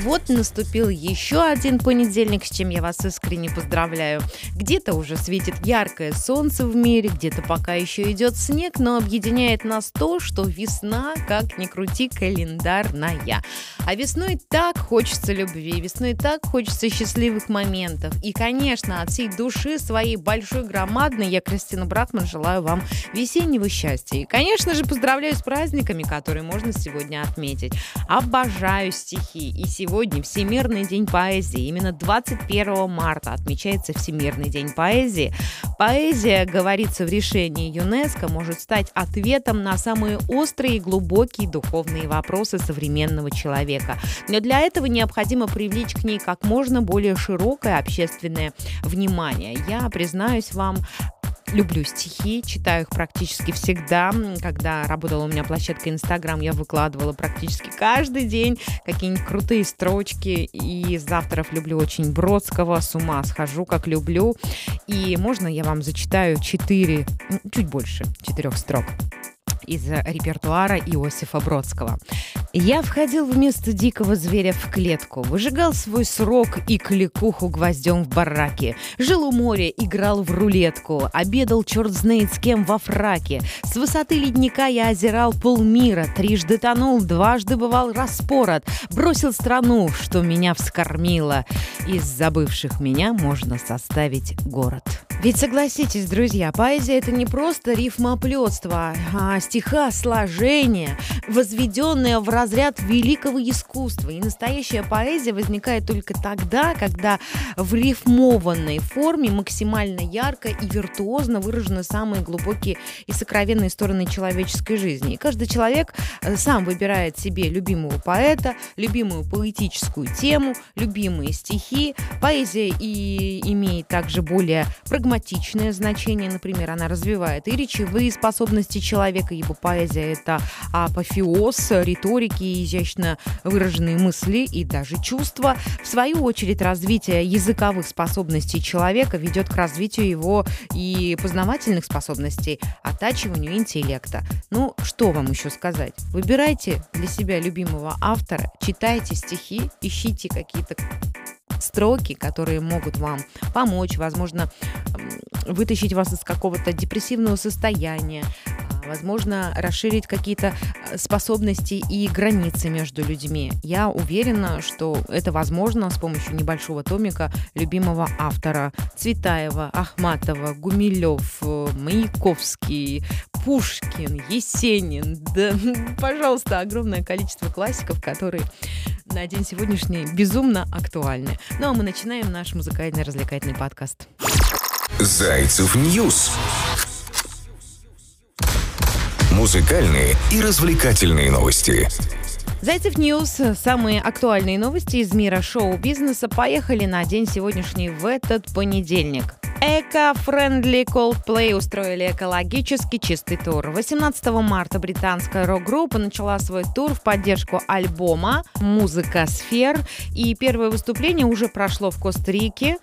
Вот наступил еще один понедельник, с чем я вас искренне поздравляю. Где-то уже светит яркое солнце в мире, где-то пока еще идет снег, но объединяет нас то, что весна, как ни крути, календарная. А весной так хочется любви, весной так хочется счастливых моментов. И, конечно, от всей души своей большой, громадной, я, Кристина Братман, желаю вам весеннего счастья. И, конечно же, поздравляю с праздниками, которые можно сегодня отметить. Обожаю стихи. И сегодня Всемирный день поэзии. Именно 21 марта отмечается Всемирный день поэзии. Поэзия, говорится в решении ЮНЕСКО, может стать ответом на самые острые и глубокие духовные вопросы современного человека. Но для этого необходимо привлечь к ней как можно более широкое общественное внимание. Я признаюсь вам, люблю стихи, читаю их практически всегда. Когда работала у меня площадка Инстаграм, я выкладывала практически каждый день какие-нибудь крутые строчки. И из авторов люблю очень Бродского, с ума схожу, как люблю. И можно я вам зачитаю четыре, чуть больше четырех строк из репертуара Иосифа Бродского. Я входил вместо дикого зверя в клетку, выжигал свой срок и кликуху гвоздем в бараке. Жил у моря, играл в рулетку, обедал черт знает с кем во фраке. С высоты ледника я озирал полмира, трижды тонул, дважды бывал распорот. Бросил страну, что меня вскормило. Из забывших меня можно составить город. Ведь согласитесь, друзья, поэзия это не просто рифмоплетство, а стиха возведенное в разряд великого искусства. И настоящая поэзия возникает только тогда, когда в рифмованной форме максимально ярко и виртуозно выражены самые глубокие и сокровенные стороны человеческой жизни. И каждый человек э, сам выбирает себе любимого поэта, любимую поэтическую тему, любимые стихи. Поэзия и имеет также более прагматичное значение, например, она развивает и речевые способности человека, ибо поэзия это апофеоз риторики, изящно выраженные мысли и даже чувства. В свою очередь, развитие языковых способностей человека ведет к развитию его и познавательных способностей, оттачиванию интеллекта. Ну, что вам еще сказать? Выбирайте для себя любимого автора, читайте стихи, ищите какие-то строки, которые могут вам помочь, возможно, вытащить вас из какого-то депрессивного состояния, возможно, расширить какие-то э, способности и границы между людьми. Я уверена, что это возможно с помощью небольшого томика любимого автора Цветаева, Ахматова, Гумилев, э, Маяковский, Пушкин, Есенин. Да, пожалуйста, огромное количество классиков, которые на день сегодняшний безумно актуальны. Ну а мы начинаем наш музыкальный развлекательный подкаст. Зайцев News. Музыкальные и развлекательные новости. Зайцев News. Самые актуальные новости из мира шоу-бизнеса поехали на день сегодняшний в этот понедельник. Эко-френдли Coldplay устроили экологически чистый тур. 18 марта британская рок-группа начала свой тур в поддержку альбома «Музыка сфер». И первое выступление уже прошло в Коста-Рике.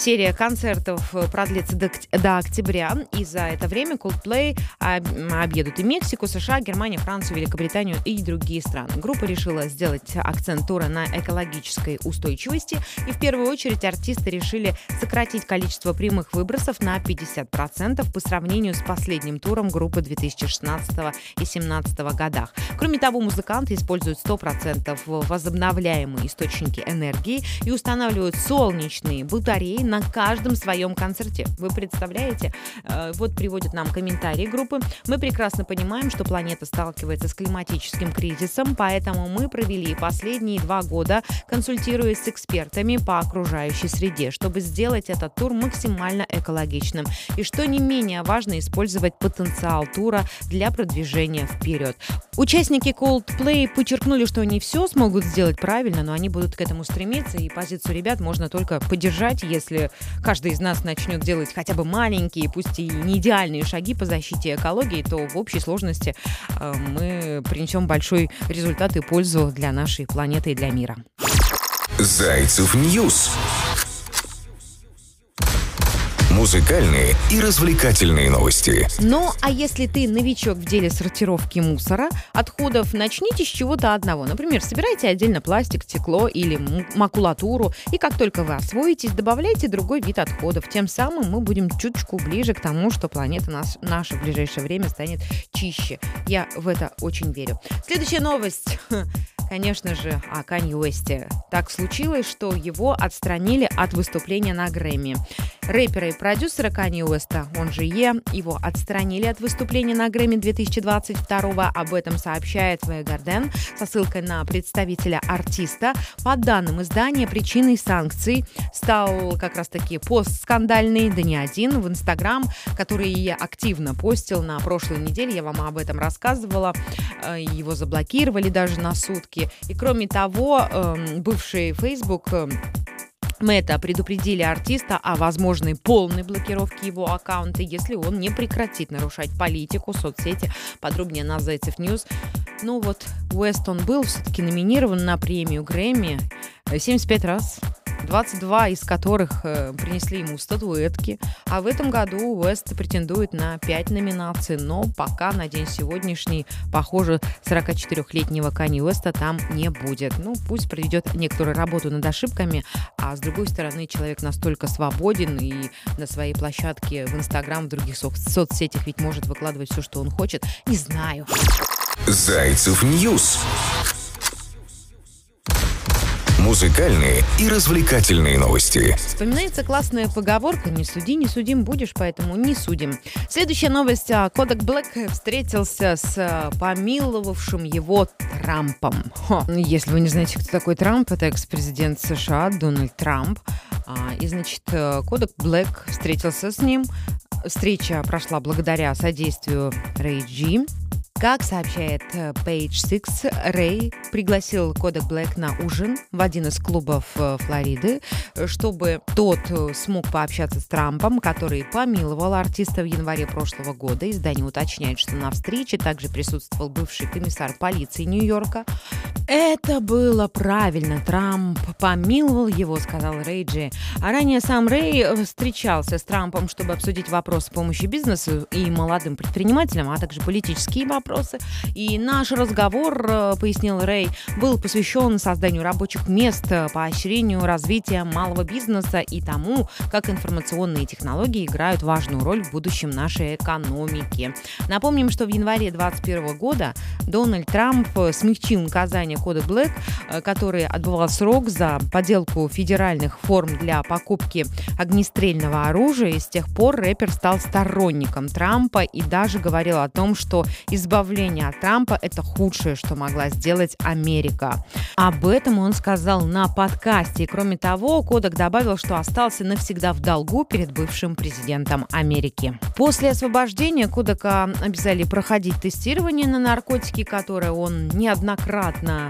Серия концертов э, продлится до, до октября, и за это время Coldplay объедут и Мексику, США, Германию, Францию, Великобританию и другие страны. Группа решила сделать акцент тура на экологической устойчивости, и в первую очередь артисты решили сократить количество прямых выбросов на 50% по сравнению с последним туром группы 2016 и 2017 годах. Кроме того, музыканты используют 100% возобновляемые источники энергии и устанавливают солнечные батареи на каждом своем концерте. Вы представляете? Э, вот приводят нам комментарии группы. Мы прекрасно понимаем, что планета сталкивается с климатическим кризисом, поэтому мы провели последние два года, консультируясь с экспертами по окружающей среде, чтобы сделать этот тур максимально экологичным. И что не менее важно, использовать потенциал тура для продвижения вперед. Участники Coldplay подчеркнули, что они все смогут сделать правильно, но они будут к этому стремиться, и позицию ребят можно только поддержать, если каждый из нас начнет делать хотя бы маленькие, пусть и не идеальные шаги по защите экологии, то в общей сложности э, мы принесем большой результат и пользу для нашей планеты и для мира. Зайцев News. Музыкальные и развлекательные новости. Ну, а если ты новичок в деле сортировки мусора, отходов, начните с чего-то одного. Например, собирайте отдельно пластик, стекло или макулатуру, и как только вы освоитесь, добавляйте другой вид отходов. Тем самым мы будем чуточку ближе к тому, что планета нас, наша в ближайшее время станет чище. Я в это очень верю. Следующая новость конечно же, о Канье Уэсте. Так случилось, что его отстранили от выступления на Грэмми. Рэпера и продюсера Канье Уэста, он же Е, его отстранили от выступления на Грэмми 2022 Об этом сообщает The Guardian со ссылкой на представителя артиста. По данным издания, причиной санкций стал как раз-таки пост скандальный, да не один, в Инстаграм, который я активно постил на прошлой неделе. Я вам об этом рассказывала. Э, его заблокировали даже на сутки. И кроме того, эм, бывший Facebook Meta предупредили артиста о возможной полной блокировке его аккаунта, если он не прекратит нарушать политику соцсети. Подробнее на Зайцев News. Ну вот, Уэст, он был все-таки номинирован на премию Грэмми 75 раз. 22 из которых э, принесли ему статуэтки. А в этом году Уэст претендует на 5 номинаций, но пока на день сегодняшний, похоже, 44-летнего Кани Уэста там не будет. Ну, пусть проведет некоторую работу над ошибками, а с другой стороны, человек настолько свободен и на своей площадке в Инстаграм, в других со- соцсетях ведь может выкладывать все, что он хочет. Не знаю. Зайцев News музыкальные и развлекательные новости. Вспоминается классная поговорка «Не суди, не судим будешь, поэтому не судим». Следующая новость. А, Кодек Блэк встретился с а, помиловавшим его Трампом. Хо. Если вы не знаете, кто такой Трамп, это экс-президент США Дональд Трамп. А, и, значит, э, Кодек Блэк встретился с ним. Встреча прошла благодаря содействию Рэй Джи, как сообщает э, Page Six, Рэй пригласил Кодек Блэк на ужин в один из клубов э, Флориды, чтобы тот э, смог пообщаться с Трампом, который помиловал артиста в январе прошлого года. Издание уточняет, что на встрече также присутствовал бывший комиссар полиции Нью-Йорка. Это было правильно. Трамп помиловал его, сказал Рейджи. А ранее сам Рэй встречался с Трампом, чтобы обсудить вопросы помощи бизнесу и молодым предпринимателям, а также политические вопросы вопросы. И наш разговор, э, пояснил Рэй, был посвящен созданию рабочих мест, э, поощрению развития малого бизнеса и тому, как информационные технологии играют важную роль в будущем нашей экономики. Напомним, что в январе 2021 года Дональд Трамп смягчил наказание кода Black, э, который отбывал срок за подделку федеральных форм для покупки огнестрельного оружия. И с тех пор рэпер стал сторонником Трампа и даже говорил о том, что избавление от Трампа – это худшее, что могла сделать Америка. Об этом он сказал на подкасте. Кроме того, Kodak добавил, что остался навсегда в долгу перед бывшим президентом Америки. После освобождения Kodak а обязали проходить тестирование на наркотики, которое он неоднократно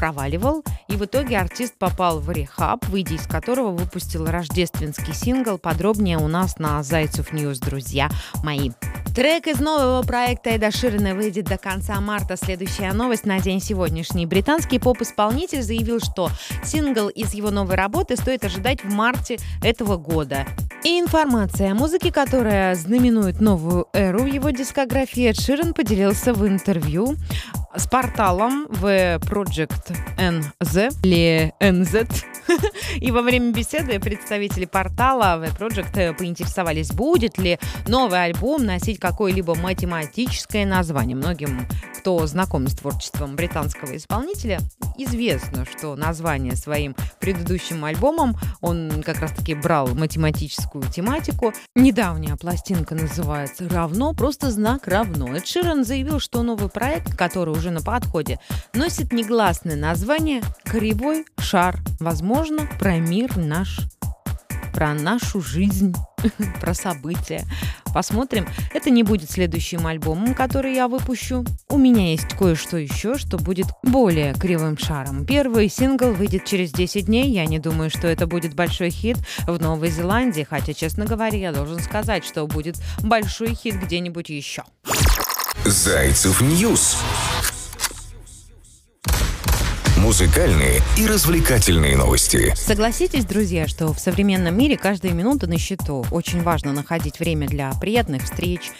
проваливал, и в итоге артист попал в рехаб, выйдя из которого выпустил рождественский сингл. Подробнее у нас на Зайцев News, друзья мои. Трек из нового проекта Эда Ширина выйдет до конца марта. Следующая новость на день сегодняшний. Британский поп-исполнитель заявил, что сингл из его новой работы стоит ожидать в марте этого года. И информация о музыке, которая знаменует новую эру в его дискографии, Эд Ширен поделился в интервью с порталом в Project NZ или NZ. И во время беседы представители портала в Project поинтересовались, будет ли новый альбом носить какое-либо математическое название. Многим, кто знаком с творчеством британского исполнителя, известно, что название своим предыдущим альбомом он как раз-таки брал математическую тематику. Недавняя пластинка называется «Равно», просто знак «Равно». Эд Ширен заявил, что новый проект, который уже на подходе, носит негласное название «Кривой шар». Возможно, про мир наш, про нашу жизнь, про события. Посмотрим. Это не будет следующим альбомом, который я выпущу. У меня есть кое-что еще, что будет более кривым шаром. Первый сингл выйдет через 10 дней. Я не думаю, что это будет большой хит в Новой Зеландии, хотя, честно говоря, я должен сказать, что будет большой хит где-нибудь еще. Зайцев News Музыкальные и развлекательные новости. Согласитесь, друзья, что в современном мире каждая минута на счету. Очень важно находить время для приятных встреч,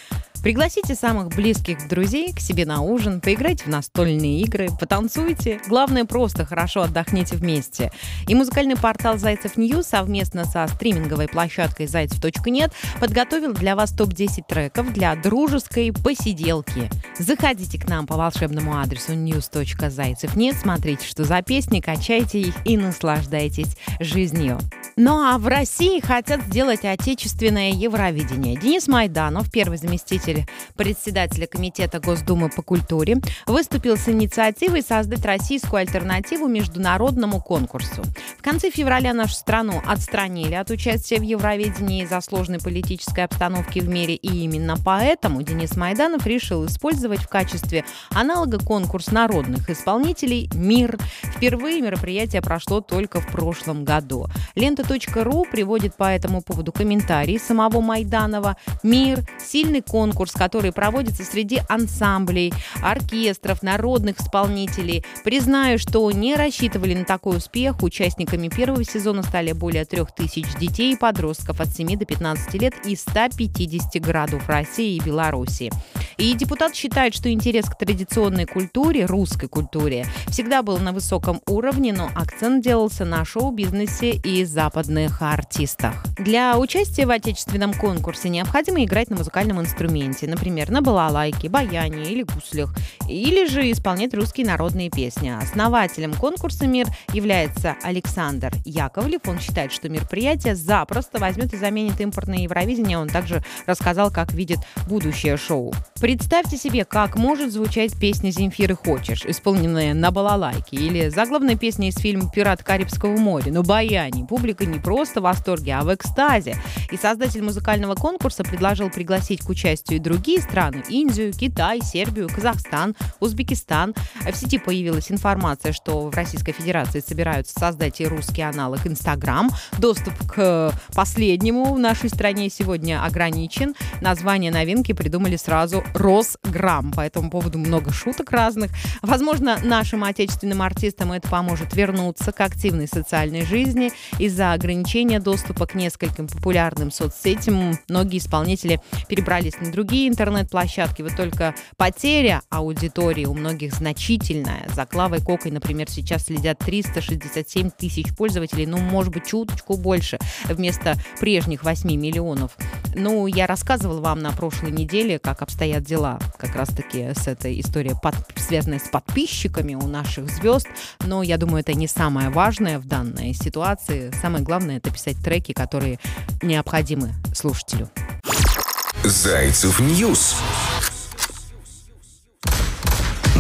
Пригласите самых близких друзей к себе на ужин, поиграйте в настольные игры, потанцуйте. Главное, просто хорошо отдохните вместе. И музыкальный портал Зайцев News совместно со стриминговой площадкой зайцев.нет подготовил для вас топ-10 треков для дружеской посиделки. Заходите к нам по волшебному адресу news.зайцев.нет, смотрите, что за песни, качайте их и наслаждайтесь жизнью. Ну а в России хотят сделать отечественное Евровидение. Денис Майданов, первый заместитель заместитель председателя Комитета Госдумы по культуре, выступил с инициативой создать российскую альтернативу международному конкурсу. В конце февраля нашу страну отстранили от участия в Евровидении из-за сложной политической обстановки в мире, и именно поэтому Денис Майданов решил использовать в качестве аналога конкурс народных исполнителей «Мир». Впервые мероприятие прошло только в прошлом году. Лента.ру приводит по этому поводу комментарий самого Майданова. «Мир» — сильный конкурс конкурс, который проводится среди ансамблей, оркестров, народных исполнителей. Признаю, что не рассчитывали на такой успех. Участниками первого сезона стали более трех тысяч детей и подростков от 7 до 15 лет из 150 городов России и Беларуси. И депутат считает, что интерес к традиционной культуре, русской культуре, всегда был на высоком уровне, но акцент делался на шоу-бизнесе и западных артистах. Для участия в отечественном конкурсе необходимо играть на музыкальном инструменте инструменте, например, на балалайке, баяне или гуслях, или же исполнять русские народные песни. Основателем конкурса «Мир» является Александр Яковлев. Он считает, что мероприятие запросто возьмет и заменит импортное Евровидение. Он также рассказал, как видит будущее шоу. Представьте себе, как может звучать песня Земфиры «Хочешь», исполненная на балалайке, или заглавная песня из фильма «Пират Карибского моря», но баяне. Публика не просто в восторге, а в экстазе. И создатель музыкального конкурса предложил пригласить к участию другие страны – Индию, Китай, Сербию, Казахстан, Узбекистан. В сети появилась информация, что в Российской Федерации собираются создать и русский аналог Инстаграм. Доступ к последнему в нашей стране сегодня ограничен. Название новинки придумали сразу Росграмм. По этому поводу много шуток разных. Возможно, нашим отечественным артистам это поможет вернуться к активной социальной жизни. Из-за ограничения доступа к нескольким популярным соцсетям многие исполнители перебрались на другие другие интернет-площадки. Вот только потеря аудитории у многих значительная. За Клавой Кокой, например, сейчас следят 367 тысяч пользователей, ну, может быть, чуточку больше, вместо прежних 8 миллионов. Ну, я рассказывала вам на прошлой неделе, как обстоят дела как раз-таки с этой историей, под, связанной с подписчиками у наших звезд. Но я думаю, это не самое важное в данной ситуации. Самое главное — это писать треки, которые необходимы слушателю. Зайцев News.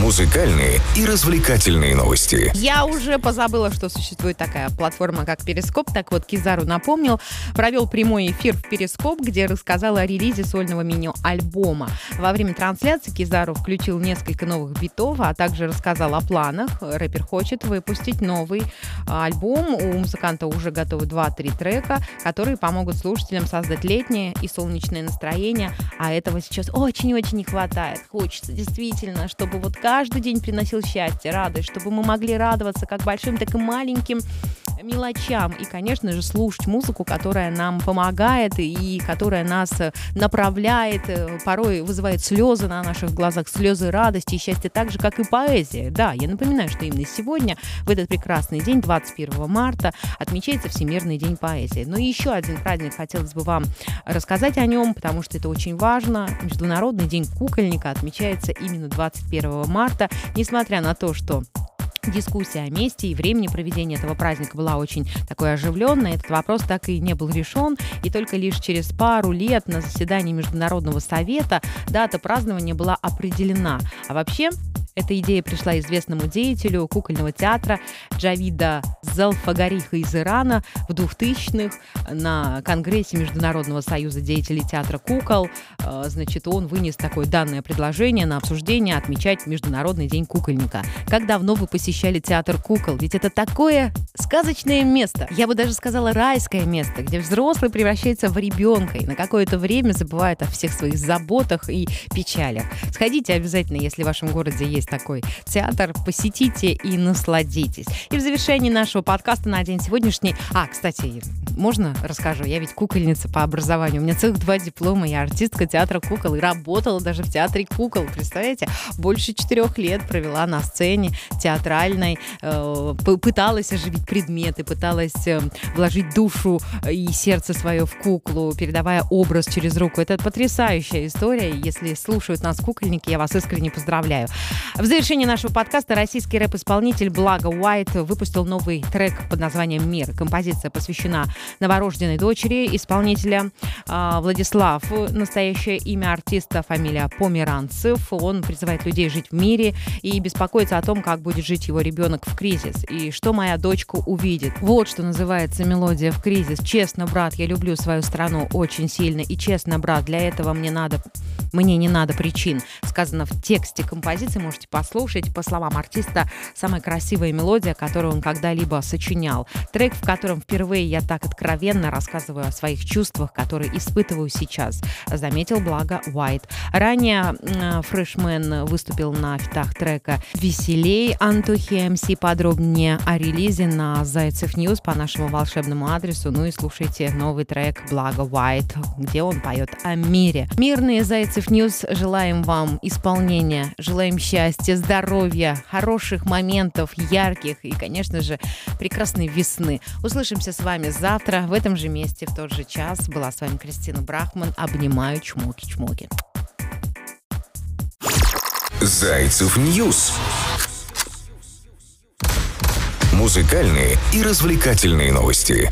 Музыкальные и развлекательные новости. Я уже позабыла, что существует такая платформа, как Перископ. Так вот, Kizaru напомнил, провел прямой эфир в Перископ, где рассказал о релизе сольного меню альбома. Во время трансляции Кизару включил несколько новых битов, а также рассказал о планах. Рэпер хочет выпустить новый а, альбом. У музыканта уже готовы 2-3 трека, которые помогут слушателям создать летнее и солнечное настроение. А этого сейчас очень-очень не хватает. Хочется действительно, чтобы вот каждый день приносил счастье, радость, чтобы мы могли радоваться как большим, так и маленьким мелочам. И, конечно же, слушать музыку, которая нам помогает и которая нас э, направляет, э, порой вызывает слезы на наших глазах, слезы радости и счастья, так же, как и поэзия. Да, я напоминаю, что именно сегодня, в этот прекрасный день, 21 марта, отмечается Всемирный день поэзии. Но еще один праздник хотелось бы вам рассказать о нем, потому что это очень важно. Международный день кукольника отмечается именно 21 марта, несмотря на то, что Дискуссия о месте и времени проведения этого праздника была очень такой оживленной. Этот вопрос так и не был решен. И только лишь через пару лет на заседании Международного совета дата празднования была определена. А вообще эта идея пришла известному деятелю кукольного театра Джавида Залфагариха из Ирана в 2000-х на Конгрессе Международного союза деятелей театра кукол. Э, значит, он вынес такое данное предложение на обсуждение отмечать Международный день кукольника. Как давно вы посещали театр кукол? Ведь это такое сказочное место. Я бы даже сказала райское место, где взрослый превращается в ребенка и на какое-то время забывает о всех своих заботах и печалях. Сходите обязательно, если в вашем городе есть есть такой театр. Посетите и насладитесь. И в завершении нашего подкаста на день сегодняшний... А, кстати, можно расскажу? Я ведь кукольница по образованию. У меня целых два диплома. Я артистка театра кукол и работала даже в театре кукол. Представляете? Больше четырех лет провела на сцене театральной. Э, пыталась оживить предметы, пыталась э, вложить душу и сердце свое в куклу, передавая образ через руку. Это потрясающая история. Если слушают нас кукольники, я вас искренне поздравляю. В завершении нашего подкаста российский рэп-исполнитель Благо Уайт выпустил новый трек под названием «Мир». Композиция посвящена новорожденной дочери исполнителя а, Владислав. Настоящее имя артиста, фамилия Померанцев. Он призывает людей жить в мире и беспокоится о том, как будет жить его ребенок в кризис и что моя дочка увидит. Вот что называется мелодия в кризис. Честно, брат, я люблю свою страну очень сильно. И честно, брат, для этого мне надо мне не надо причин. Сказано в тексте композиции, можете послушать. По словам артиста, самая красивая мелодия, которую он когда-либо сочинял. Трек, в котором впервые я так откровенно рассказываю о своих чувствах, которые испытываю сейчас, заметил Blago White. Ранее Фрешмен выступил на фитах трека «Веселей» Антохи MC. Подробнее о релизе на Зайцев News по нашему волшебному адресу. Ну и слушайте новый трек «Blago White», где он поет о мире. Мирные Зайцы Зайцев News желаем вам исполнения, желаем счастья, здоровья, хороших моментов, ярких и, конечно же, прекрасной весны. Услышимся с вами завтра в этом же месте в тот же час. Была с вами Кристина Брахман. Обнимаю, чмоки-чмоки. Зайцев News. Музыкальные и развлекательные новости.